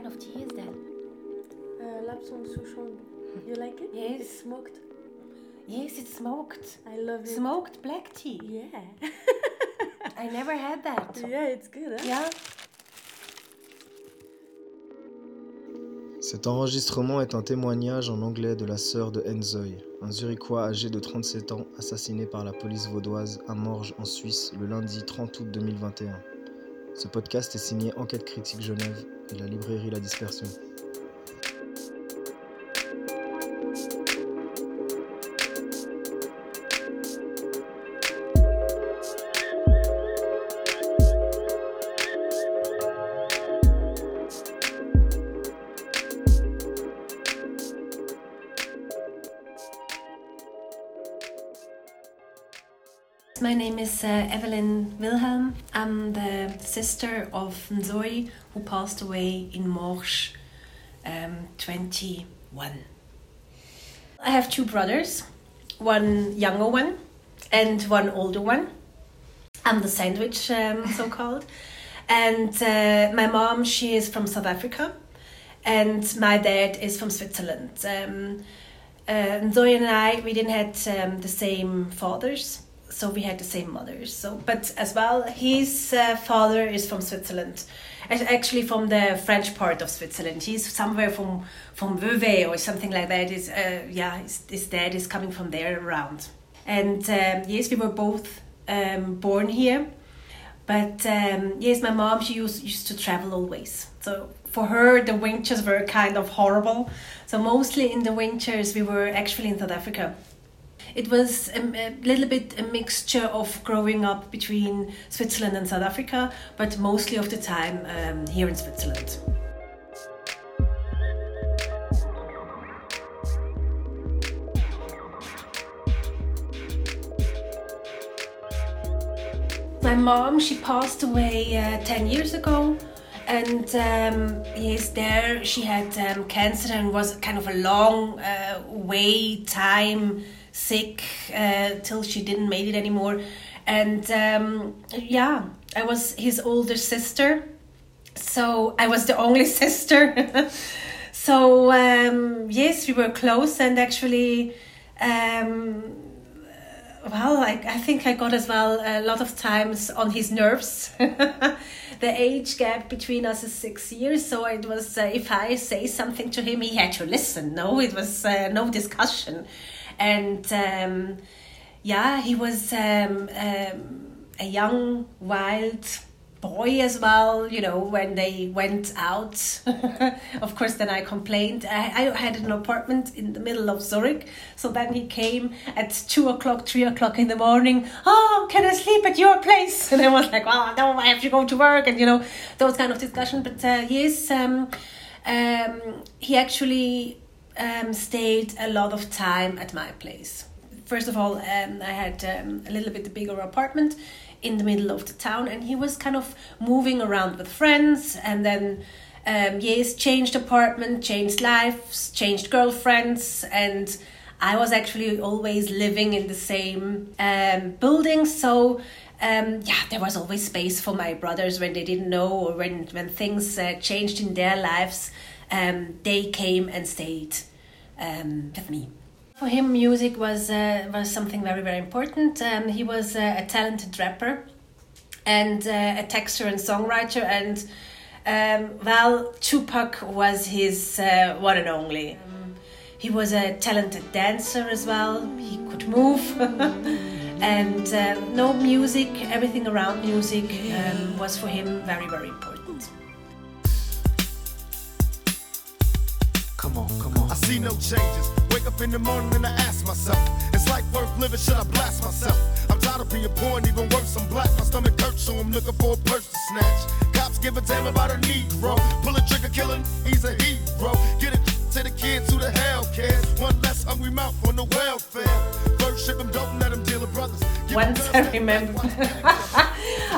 kind of tea is that? Uh, Lapsang Souchong. You like it? Yes. It's smoked. Yes, it's smoked. I love it. Smoked black tea. Yeah. I never had that. yeah, it's good, huh? Yeah. Cet enregistrement est un témoignage en anglais de la sœur de Enzoy, un Zurichois âgé de 37 ans assassiné par la police vaudoise à Morges en Suisse le lundi 30 août 2021. Ce podcast est signé Enquête Critique Genève et la librairie La Dispersion. My name is uh, Evelyn Wilhem. I'm the sister of Nzoy, who passed away in Morges um, 21. I have two brothers, one younger one and one older one. I'm the sandwich, um, so called. And uh, my mom, she is from South Africa, and my dad is from Switzerland. Um, uh, Nzoy and I, we didn't have um, the same fathers so we had the same mothers. So, but as well, his uh, father is from Switzerland, Ac- actually from the French part of Switzerland. He's somewhere from from Vevey or something like that. Is uh, yeah, his, his dad is coming from there around. And um, yes, we were both um, born here, but um, yes, my mom she used used to travel always. So for her, the winters were kind of horrible. So mostly in the winters, we were actually in South Africa it was a, a, little bit a mixture of growing up between Switzerland and South Africa, but mostly of the time um, here in Switzerland. My mom, she passed away uh, 10 years ago and um, yes, there she had um, cancer and was kind of a long uh, way time sick uh, till she didn't make it anymore. And um, yeah i was his older sister. So i was the only sister. So um, yes we were close and actually um, well I, I think i got as well a lot of times on his nerves. The age gap between us is six years so it was uh, if i say something to him he had to listen. No it was uh, no discussion and um, yeah, he was um, um, a young, wild boy as well. You know, when they went out, of course, then I complained. I, I had an apartment in the middle of Zurich, so then he came at two o'clock, three o'clock in the morning. Oh, can I sleep at your place? And I was like, well, no, I have to go to work, and you know, those kind of discussion. But uh, yes, um, um, he actually um, stayed a lot of time at my place. First of all, um, I had um, a little bit bigger apartment in the middle of the town, and he was kind of moving around with friends, and then um, yes, changed apartment, changed lives, changed girlfriends, and I was actually always living in the same um, building, so. Um, yeah, there was always space for my brothers when they didn't know or when when things uh, changed in their lives. Um, they came and stayed um, with me. For him, music was uh, was something very very important. Um, he was uh, a talented rapper and uh, a texter and songwriter, and um, well, Tupac was his uh, one and only. Um, he was a talented dancer as well. He could move. and uh, no music, everything around music um, was for him very, very important. Come on, come on. I see no changes. Wake up in the morning and I ask myself, is life worth living? Should I blast myself? I'm tired of being poor and even worse, I'm black. My stomach hurts, so I'm looking for a purse to snatch. Cops give a damn about a Negro. Pull a trigger, killing, he's a hero. Get it to the kids who the hell cares. One less hungry mouth on the welfare. First ship them, don't let them deal with brothers. Give 'em Once I remember.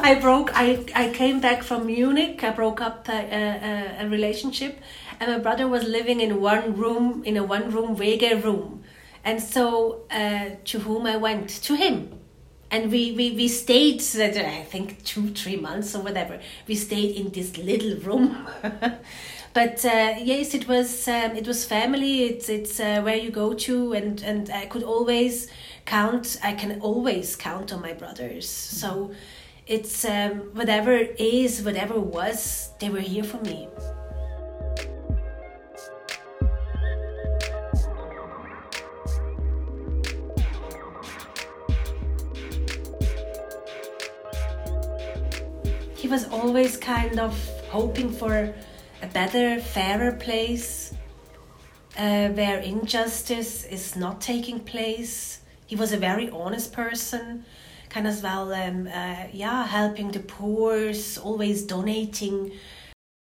I broke. I I came back from Munich. I broke up a, a, uh, uh, a relationship, and my brother was living in one room in a one room WG room, and so uh, to whom I went to him, and we we we stayed. I think two three months or whatever. We stayed in this little room. but uh, yes, it was um, it was family. It's it's uh, where you go to, and and I could always count. I can always count on my brothers. So it's um, whatever is, whatever was, they were here for me. Was always kind of hoping for a better, fairer place uh, where injustice is not taking place. He was a very honest person, kind of well, um, uh, yeah, helping the poor, always donating.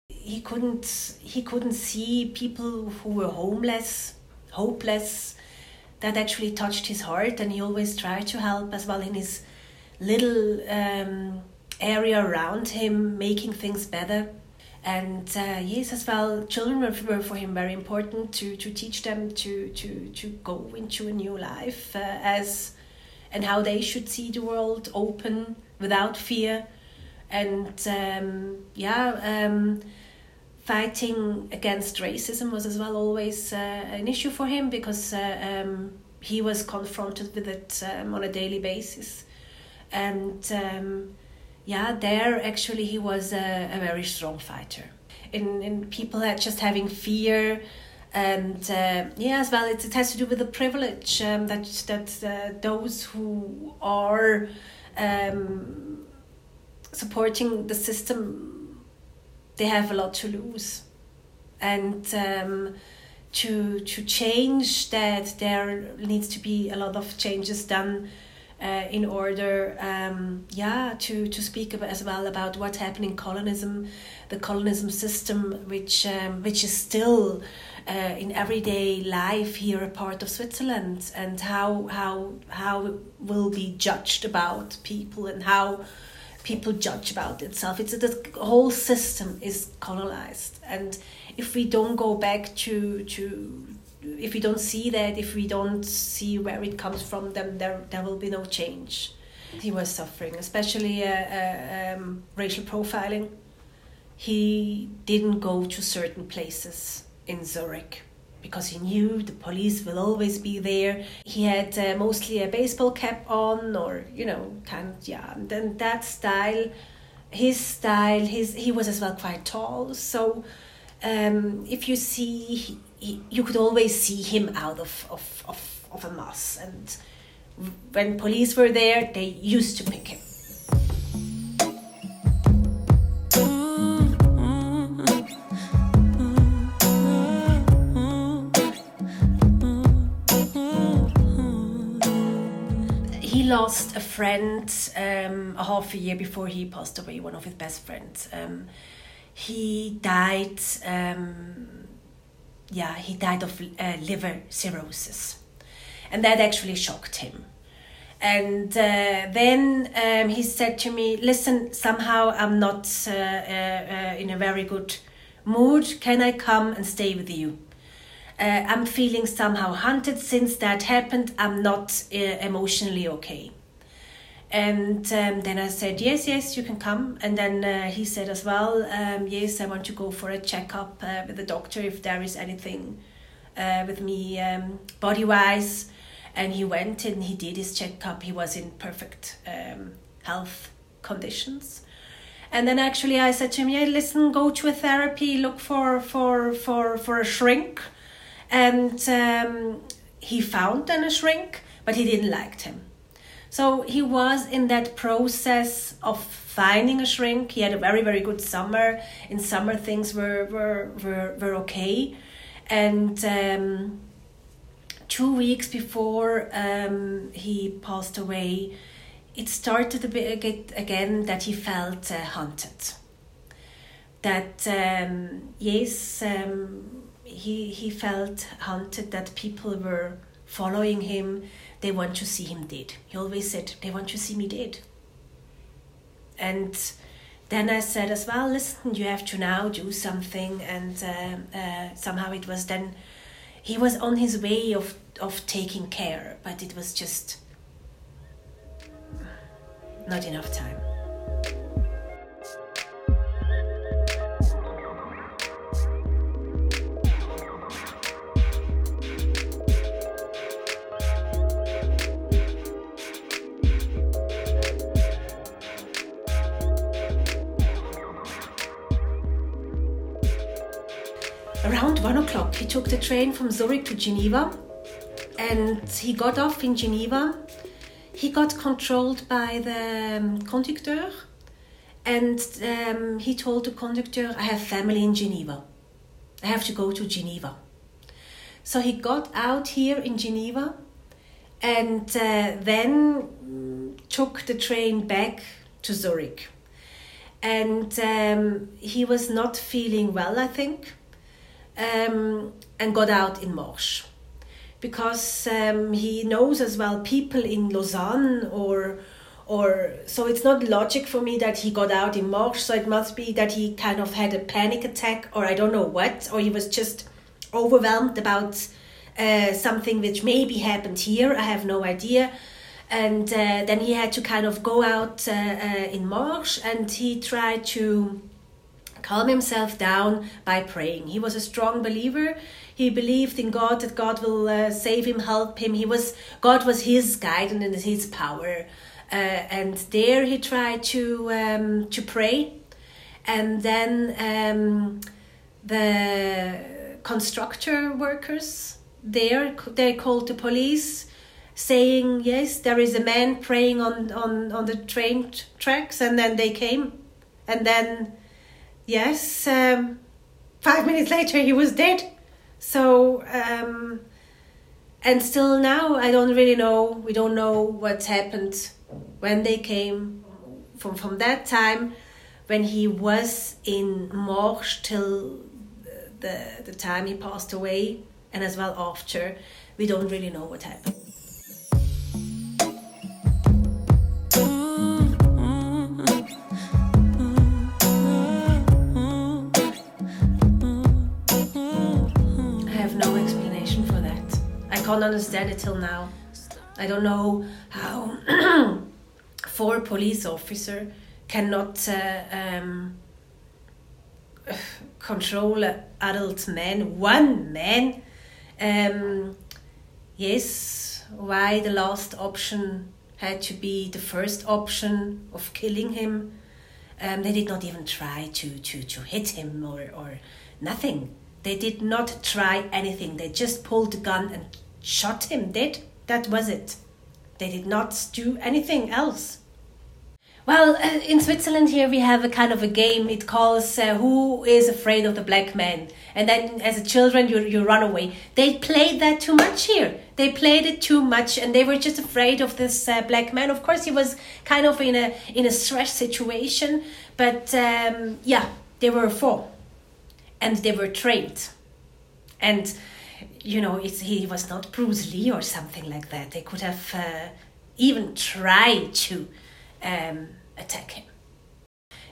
He couldn't he couldn't see people who were homeless, hopeless. That actually touched his heart, and he always tried to help as well in his little um, area around him, making things better. And uh, yes as well children were, for him very important to, to teach them to, to, to go into a new life uh, as and how they should see the world open without fear. And um, yeah um, fighting against racism was as well always uh, an issue for him because uh, um, he was confronted with it um, on a daily basis. And um, yeah, there actually he was a, a very strong fighter. In in people that just having fear, and uh, yeah, as well, it, it has to do with the privilege um, that that uh, those who are um, supporting the system, they have a lot to lose, and. Um, to to change that there needs to be a lot of changes done uh, in order um, yeah to to speak as well about what's happening in colonism the colonism system which um, which is still uh, in everyday life here a part of Switzerland and how how how will be judged about people and how people judge about itself. It's the whole system is colonized. And if we don't go back to to if we don't see that, if we don't see where it comes from, then there there will be no change. He was suffering, especially uh, uh, um, racial profiling. He didn't go to certain places in Zurich because he knew the police will always be there. He had uh, mostly a baseball cap on, or you know, kind of, yeah. And then that style, his style, his he was as well quite tall, so um, if you see, he, you could always see him out of, of, of, of a mass. And when police were there, they used to pick him. he lost a friend um, a half a year before he passed away, one of his best friends. Um, he died um, yeah he died of uh, liver cirrhosis. And that actually shocked him. And uh, then um, he said to me listen somehow i'm not uh, uh, uh in a very good mood. Can i come and stay with you? Uh, i'm feeling somehow hunted. Since that happened i'm not emotionally okay and um, then I said, yes, yes, you can come. And then uh, he said as well, um, yes, I want to go for a checkup uh, with the doctor if there is anything uh, with me um, body wise. And he went and he did his checkup. He was in perfect um, health conditions. And then actually I said to him, yeah, listen, go to a therapy, look for for for for a shrink. And um, he found then a shrink, but he didn't like him so he was in that process of finding a shrink. He had a very, very good summer. In summer, things were, were, were, were okay. And um, two weeks before um, he passed away, it started a bit again that he felt uh, haunted. That, um, yes, um, he, he felt haunted, that people were following him they want to see him dead. He always said, they want to see me dead. And then I said as well, listen, you have to now do something. And uh, uh, somehow it was then, he was on his way of, of taking care, but it was just not enough time. He took the train from Zurich to Geneva and he got off in Geneva. He got controlled by the um, conductor and um, he told the conductor, I have family in Geneva. I have to go to Geneva. So he got out here in Geneva and uh, then took the train back to Zurich. And um, he was not feeling well, I think, um, and got out in Morges because um, he knows as well people in Lausanne or or so it's not logic for me that he got out in Morges. So it must be that he kind of had a panic attack, or I don't know what, or he was just overwhelmed about uh, something which maybe happened here. I have no idea. And uh, then he had to kind of go out uh, uh in Morges, and he tried to calm himself down by praying. He was a strong believer. He believed in God that God will uh, save him, help him. He was God was his guidance and his power. Uh, and there he tried to um, to pray, and then um, the constructor workers there they called the police saying yes there is a man praying on on on the train tracks and then they came and then yes um, five minutes later he was dead. So um, and still now i don't really know. We don't know what happened when they came from from that time when he was in Morges till the the time he passed away and as well after. We don't really know what happened can't understand it till now I don't know how four police officer cannot uh, um, control adult men, one man. Um, yes, why the last option had to be the first option of killing him. Um, they did not even try to, to, to hit him or, or nothing. They did not try anything. They just pulled the gun and shot him dead. That was it. They did not do anything else. Well, uh, in Switzerland here we have a kind of a game. It calls uh, "Who is afraid of the black man?" And then, as a children, you you run away. They played that too much here. They played it too much, and they were just afraid of this uh, black man. Of course, he was kind of in a in a stress situation, but um, yeah, they were four, and they were trained, and you know, it's, he was not Bruce Lee or something like that. They could have uh, even tried to um, attack him.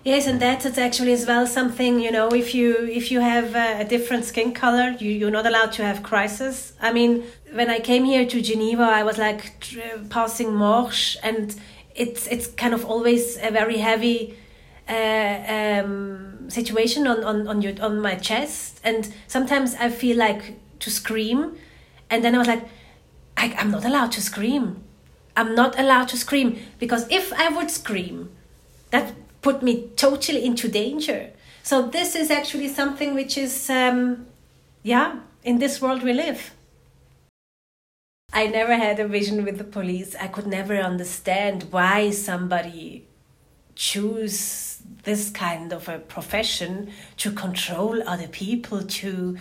Yes, and that's actually as well something you know. If you if you have a different skin color, you you're not allowed to have crisis. I mean, when I came here to Geneva, I was like passing Morges, and it's it's kind of always a very heavy uh, um, situation on, on, on your on my chest and sometimes I feel like to scream. And then I was like, I, I'm not allowed to scream. I'm not allowed to scream because if I would scream, that put me totally into danger. So this is actually something which is, um, yeah, in this world we live. I never had a vision with the police. I could never understand why somebody choose this kind of a profession to control other people to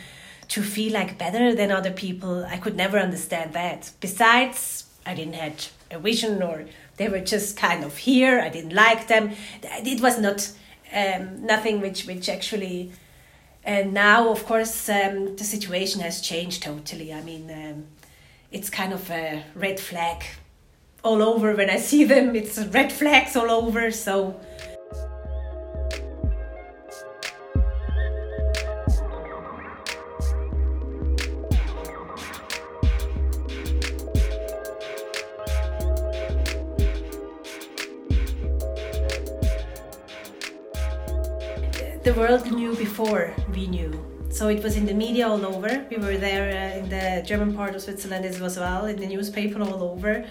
to feel like better than other people. I could never understand that. Besides, I didn't have a vision or they were just kind of here. I didn't like them. It was not um, nothing which which actually. And now, of course, um, the situation has changed totally. I mean, um, it's kind of a red flag all over when I see them. It's red flags all over. So the world knew before we knew. So it was in the media all over. We were there uh, in the German part of Switzerland as well, in the newspaper all over,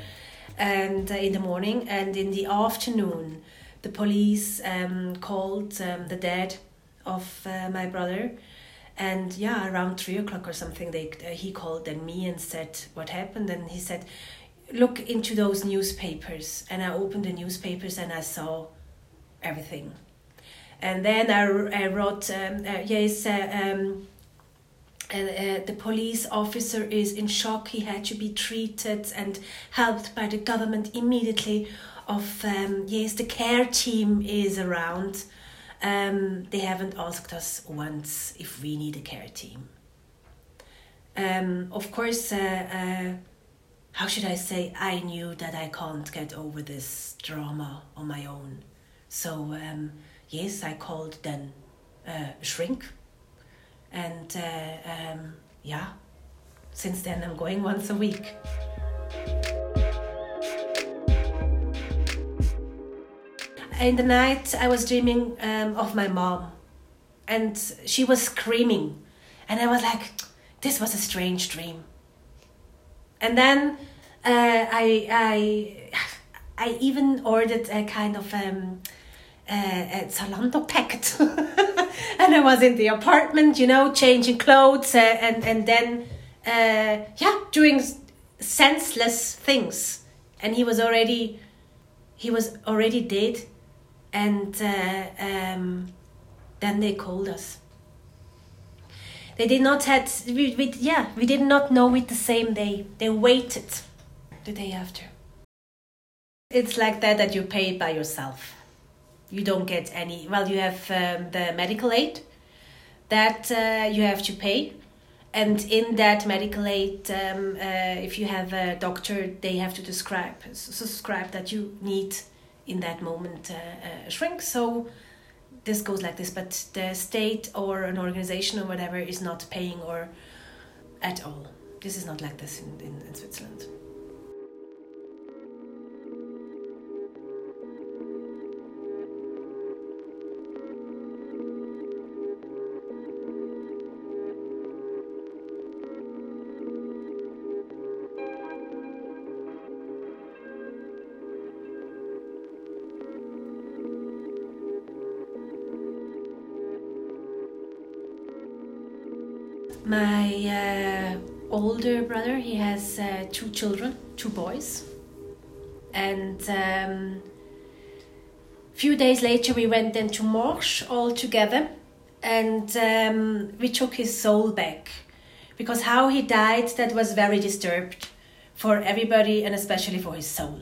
and uh, in the morning and in the afternoon, the police um, called um, the dad of uh, my brother, And yeah, around three o'clock or something, they uh, he called then me and said what happened, and he said, look into those newspapers. And I opened the newspapers and I saw everything. And then I, I wrote, um, uh, yes, uh, um, and uh, the police officer is in shock. He had to be treated and helped by the government immediately. Of um, yes, the care team is around. Um, they haven't asked us once if we need a care team. Um, of course, uh, uh, how should I say? I knew that I can't get over this drama on my own. So um, yes, I called then uh, shrink and uh, um, yeah, since then I'm going once a week. In the night, I was dreaming um, of my mom, and she was screaming, and I was like, "This was a strange dream." And then uh, I I I even ordered a kind of um, a Zalando packet. and I was in the apartment, you know, changing clothes uh, and, and then, uh, yeah, doing senseless things. And he was already, he was already dead. And uh, um, then they called us. They did not had, we, we, yeah, we did not know it the same day. They waited the day after. It's like that that you pay by yourself you don't get any well you have um, the medical aid that uh, you have to pay. And in that medical aid um, uh, if you have a doctor they have to describe subscribe that you need in that moment uh, uh, shrink. So this goes like this but the state or an organization or whatever is not paying or at all. This is not like this in, in, in switzerland older brother, he has uh, two children, two boys. And um, few days later, we went then to Morges all together and um, we took his soul back. Because how he died, that was very disturbed for everybody and especially for his soul.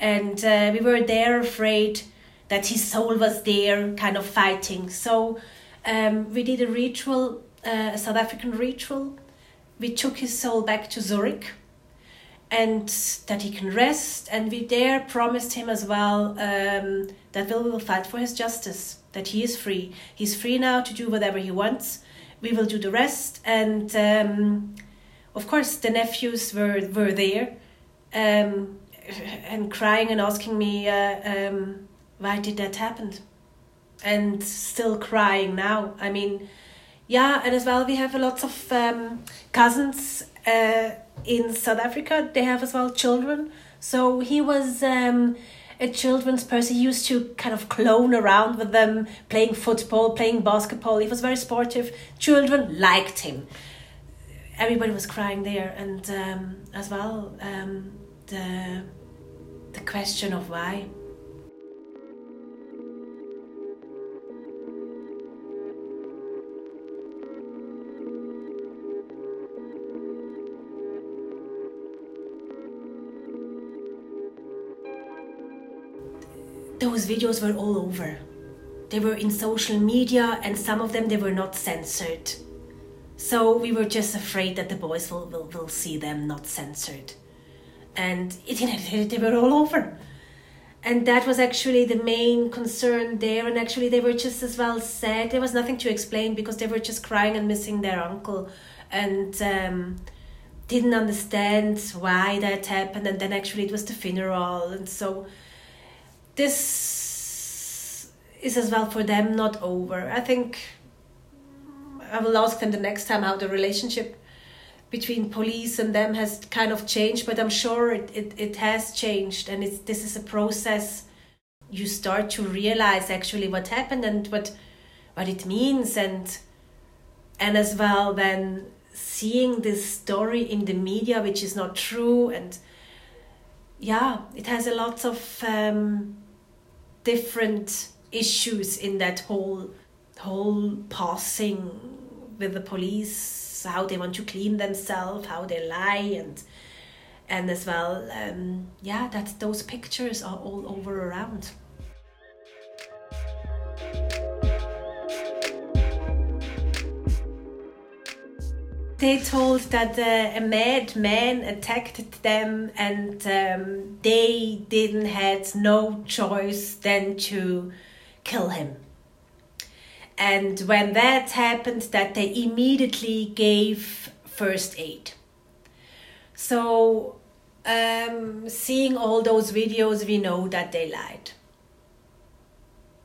And uh, we were there afraid that his soul was there, kind of fighting. So um, we did a ritual uh, a South African ritual. We took his soul back to Zurich and that he can rest. And we there promised him as well um, that we will fight for his justice, that he is free. He's free now to do whatever he wants. We will do the rest. And um, of course, the nephews were, were there um, and crying and asking me, uh, um, why did that happen? And still crying now. I mean, yeah, and as well we have a lot of um, cousins uh, in South Africa. They have as well children. So he was um, a children's person. He used to kind of clone around with them, playing football, playing basketball. He was very sportive. Children liked him. Everybody was crying there, and um, as well um, the the question of why. Those videos were all over. They were in social media and some of them they were not censored. So we were just afraid that the boys will, will, will see them not censored. And it, know, they were all over. And that was actually the main concern there. And actually, they were just as well sad. There was nothing to explain because they were just crying and missing their uncle and um, didn't understand why that happened. And then actually, it was the funeral. And so this is as well for them not over. I think I will ask them the next time how the relationship between police and them has kind of changed, but I'm sure it, it, it has changed and it's this is a process you start to realize actually what happened and what what it means and and as well then seeing this story in the media which is not true and yeah it has a lot of um, different issues in that whole whole passing with the police how they want to clean themselves how they lie and and as well um, yeah that those pictures are all over around they told that uh, a mad man attacked them and um, they didn't had no choice than to kill him. And when that happened that they immediately gave first aid. So um, seeing all those videos we know that they lied.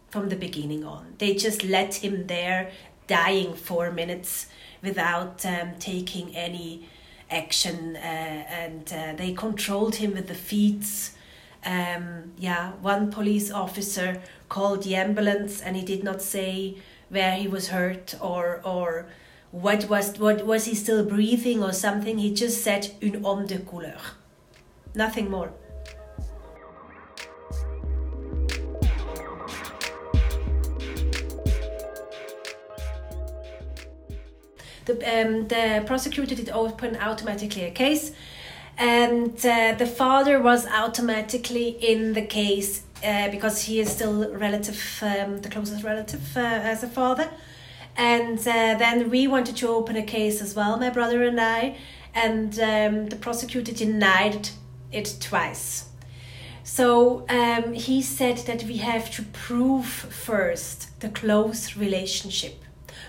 From the beginning on. They just let him there dying four minutes without um, taking any action, uh, and uh, they controlled him with the feet. Um, yeah, one police officer called the ambulance, and he did not say where he was hurt or or what was what was he still breathing or something. He just said une homme de couleur, nothing more. The, um, the prosecutor did open automatically a case and uh, the father was automatically in the case uh, because he is still relative um, the closest relative uh, as a father. And uh, then we wanted to open a case as well my brother and i and um, the prosecutor denied it twice. So um, he said that we have to prove first the close relationship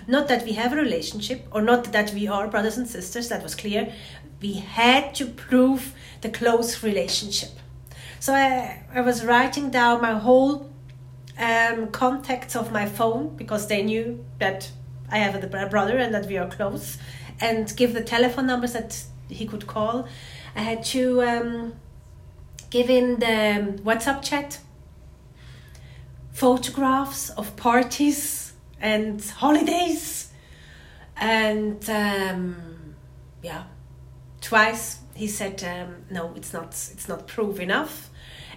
not that we have a relationship or not that we are brothers and sisters, that was clear. We had to prove the close relationship. So I, I was writing down my whole um, contacts of my phone because they knew that I have a brother and that we are close, and give the telephone numbers that he could call. I had to um, give in the WhatsApp chat, photographs of parties and holidays and um, yeah. Twice he said um, no it's not it's not proof enough.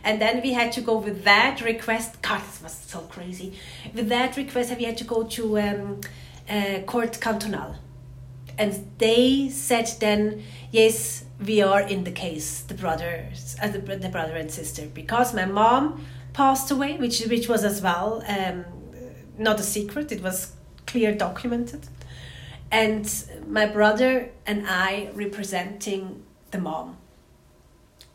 And then we had to go with that request. God this was so crazy. With that request we had to go to um, uh, court cantonal. And they said then yes we are in the case the brothers uh, the, the brother and sister. Because my mom passed away which which was as well um, not a secret, it was clear documented. And my brother and I representing the mom.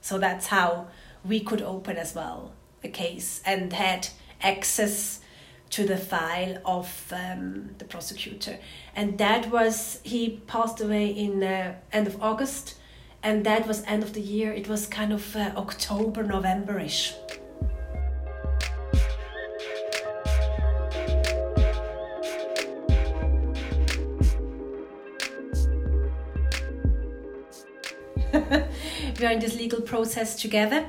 So that's how we could open as well a case and had access to the file of um, the prosecutor. And that was, he passed away in uh, end of August, and that was end of the year. It was kind of uh, October, November-ish. We are in this legal process together.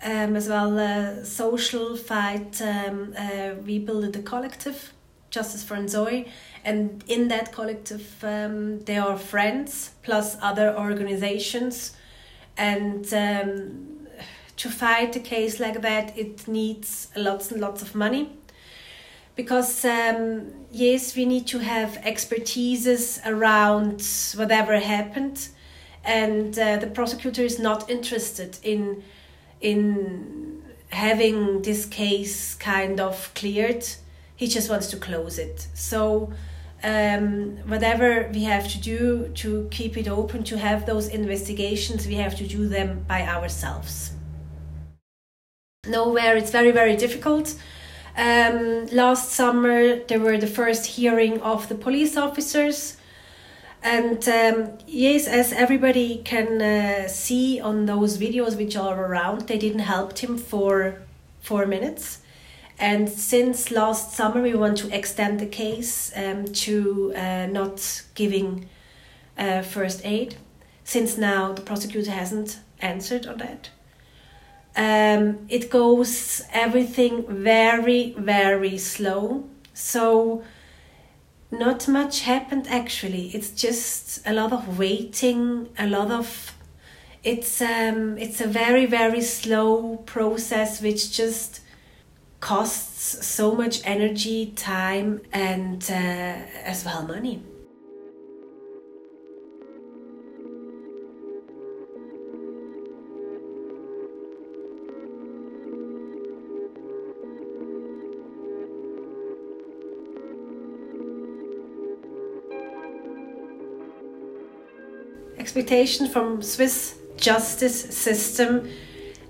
Um, as well, uh, social fight, um, uh, we built a collective, Justice for Nzoy, and in that collective um, there are friends plus other organizations, and um, to fight a case like that, it needs lots and lots of money. Because um, yes, we need to have expertises around whatever happened, and uh, the prosecutor is not interested in in having this case kind of cleared. He just wants to close it. So um, whatever we have to do to keep it open to have those investigations we have to do them by ourselves. Nowhere it's very very difficult. Um, last summer there were the first hearing of the police officers and um, yes, as everybody can uh, see on those videos which are around, they didn't help him for four minutes. And since last summer, we want to extend the case um, to uh, not giving uh, first aid. Since now the prosecutor hasn't answered on that. Um, it goes everything very, very slow. So Not much happened actually. It's just a lot of waiting, a lot of it's um it's a very very slow process which just costs so much energy, time and uh, as well money. Expectation from Swiss justice system.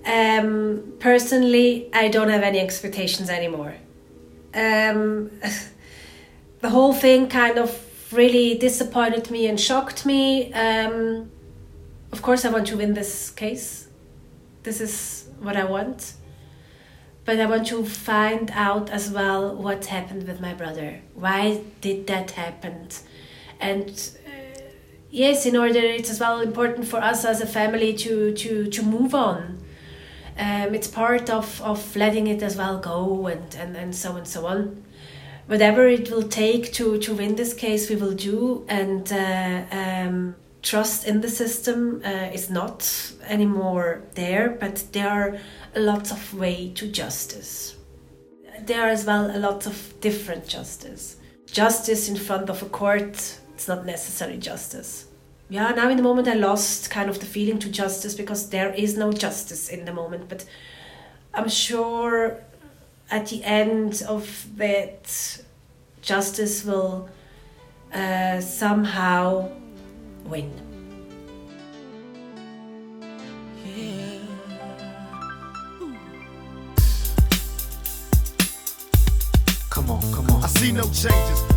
Um, personally, I don't have any expectations anymore. Um, the whole thing kind of really disappointed me and shocked me. Um, of course, I want to win this case. This is what I want. But I want to find out as well what happened with my brother. Why did that happen? And yes, in order it's as well important for us as a family to to to move on. Um, it's part of, of letting it as well go and, and, and so and so on. Whatever it will take to, to win this case, we will do. And uh, um, trust in the system uh, is not anymore there, but there are lots of way to justice. There are as well a lot of different justice. Justice in front of a court it's not necessary justice. Yeah, now in the moment I lost kind of the feeling to justice because there is no justice in the moment, but I'm sure at the end of that justice will uh, somehow win. Come on, come on. I see no changes.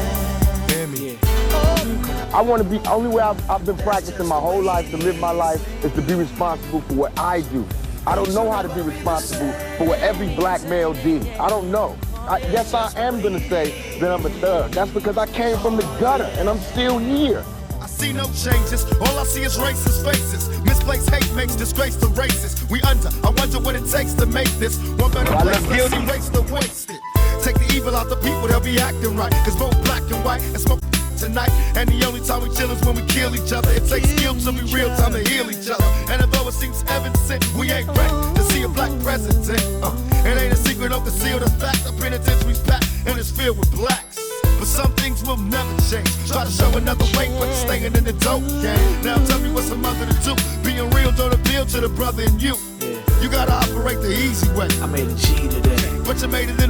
Hear me. I want to be, only way I've, I've been practicing my whole life to live my life is to be responsible for what I do. I don't know how to be responsible for what every black male did. I don't know. I, yes, I am going to say that I'm a thug. That's because I came from the gutter and I'm still here. I see no changes. All I see is racist faces. Misplaced hate makes disgrace to races. We under. I wonder what it takes to make this one better I place. look Let's guilty. erase the wasted. Take the evil out the people, they'll be acting right. Cause both black and white and smoke tonight. And the only time we chill is when we kill each other. It takes skill to be real time to heal each other. And although it seems evident, we ain't ready to see a black president. Uh, it ain't a secret, don't conceal the fact. The penitentiary's packed and it's filled with blacks. But some things will never change. Try to show another way, but staying in the dope game. Now tell me what's a mother to do. Being real don't appeal to the brother in you. You gotta operate the easy way. I made a G today. But you made it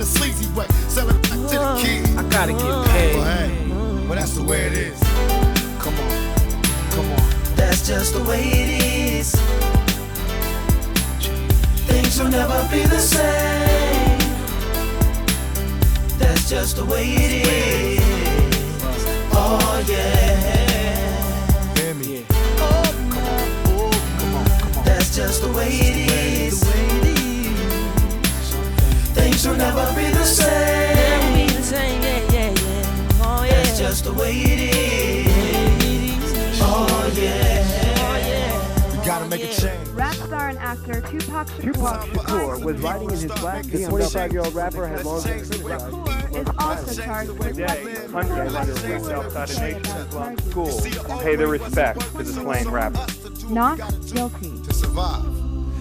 way it is. Come on, come on. That's just the way it is. Things will never be the same. That's just the way it is. Oh yeah. Hear me. That's just the way it is. Things will never be the same. That's just the way it is. Oh yeah. We gotta make a change. Rap star and actor Tupac Shakur Tupac Shakur was riding in his black The 25-year-old rapper had long been criticized. is also charged with Today, hundreds of immigrants outside the nation has gone to school and pay their respects to the slain rapper. not guilty. to survive.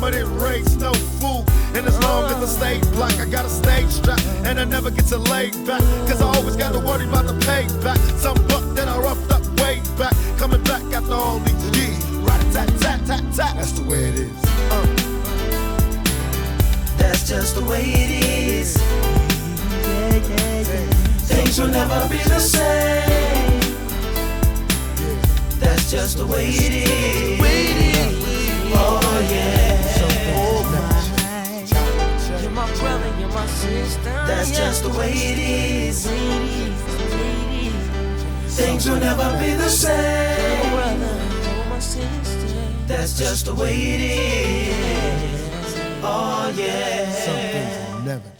No fool. And as long as I stay black, I got a stage strap. And I never get to lay back. Cause I always gotta worry about the payback. Some buck that I roughed up way back. Coming back after all these years. Right tat tat tat tat. That's the way it is. Uh. That's just the way it is. Things will never be the same. That's just the way it is. Oh yeah. You're my brother, you're my sister. That's just the way it is. Things will never be the same. That's just the way it is. Oh yeah. Some things never change.